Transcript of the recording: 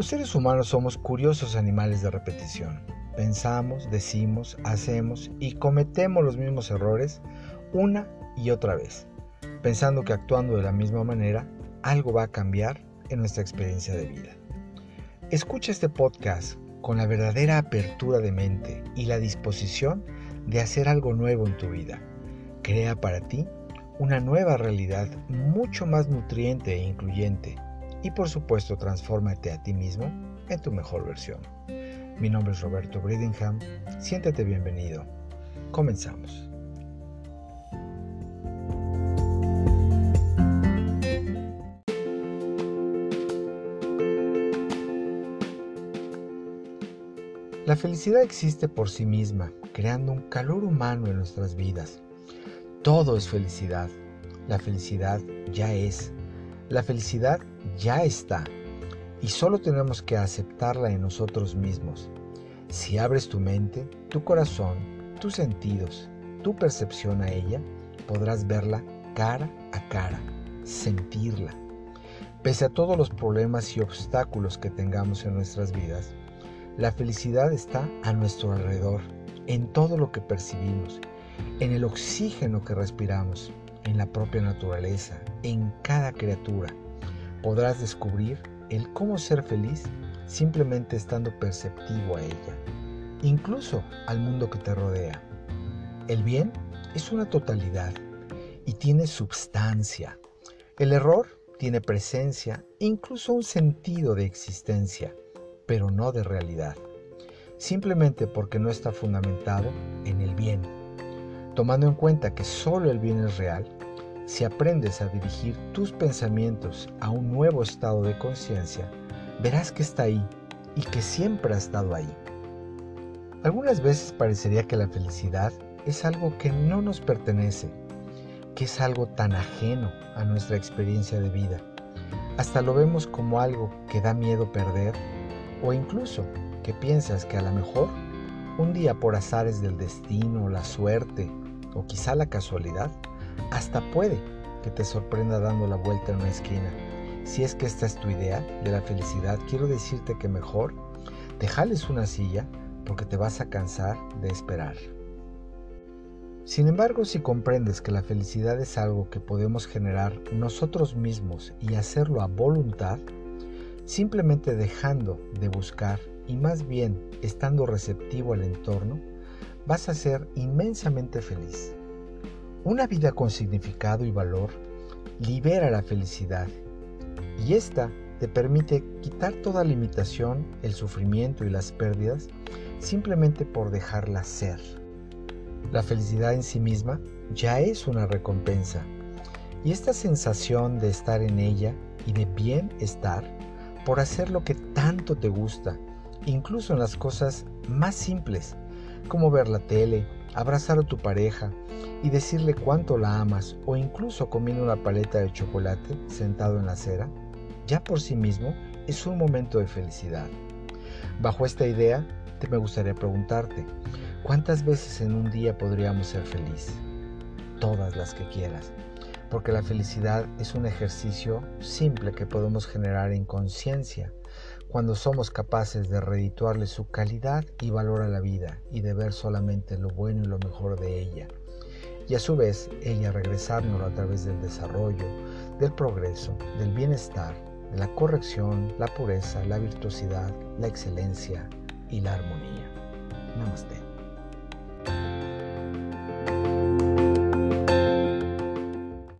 Los seres humanos somos curiosos animales de repetición. Pensamos, decimos, hacemos y cometemos los mismos errores una y otra vez, pensando que actuando de la misma manera algo va a cambiar en nuestra experiencia de vida. Escucha este podcast con la verdadera apertura de mente y la disposición de hacer algo nuevo en tu vida. Crea para ti una nueva realidad mucho más nutriente e incluyente y por supuesto transfórmate a ti mismo en tu mejor versión. Mi nombre es Roberto Bridingham, siéntete bienvenido. Comenzamos. La felicidad existe por sí misma, creando un calor humano en nuestras vidas. Todo es felicidad. La felicidad ya es. La felicidad ya está. Y solo tenemos que aceptarla en nosotros mismos. Si abres tu mente, tu corazón, tus sentidos, tu percepción a ella, podrás verla cara a cara, sentirla. Pese a todos los problemas y obstáculos que tengamos en nuestras vidas, la felicidad está a nuestro alrededor, en todo lo que percibimos, en el oxígeno que respiramos, en la propia naturaleza, en cada criatura. Podrás descubrir el cómo ser feliz simplemente estando perceptivo a ella, incluso al mundo que te rodea. El bien es una totalidad y tiene substancia. El error tiene presencia, incluso un sentido de existencia pero no de realidad, simplemente porque no está fundamentado en el bien. Tomando en cuenta que solo el bien es real, si aprendes a dirigir tus pensamientos a un nuevo estado de conciencia, verás que está ahí y que siempre ha estado ahí. Algunas veces parecería que la felicidad es algo que no nos pertenece, que es algo tan ajeno a nuestra experiencia de vida. Hasta lo vemos como algo que da miedo perder o incluso que piensas que a lo mejor un día por azares del destino, la suerte o quizá la casualidad, hasta puede que te sorprenda dando la vuelta en una esquina. Si es que esta es tu idea de la felicidad, quiero decirte que mejor te jales una silla porque te vas a cansar de esperar. Sin embargo, si comprendes que la felicidad es algo que podemos generar nosotros mismos y hacerlo a voluntad, simplemente dejando de buscar y más bien estando receptivo al entorno, vas a ser inmensamente feliz. Una vida con significado y valor libera la felicidad y esta te permite quitar toda limitación, el sufrimiento y las pérdidas simplemente por dejarla ser. La felicidad en sí misma ya es una recompensa y esta sensación de estar en ella y de bienestar por hacer lo que tanto te gusta, incluso en las cosas más simples, como ver la tele, abrazar a tu pareja y decirle cuánto la amas o incluso comiendo una paleta de chocolate sentado en la acera, ya por sí mismo es un momento de felicidad. Bajo esta idea, te me gustaría preguntarte, ¿cuántas veces en un día podríamos ser felices? Todas las que quieras porque la felicidad es un ejercicio simple que podemos generar en conciencia cuando somos capaces de redituarle su calidad y valor a la vida y de ver solamente lo bueno y lo mejor de ella. Y a su vez ella regresárnoslo a través del desarrollo, del progreso, del bienestar, de la corrección, la pureza, la virtuosidad, la excelencia y la armonía. Namaste.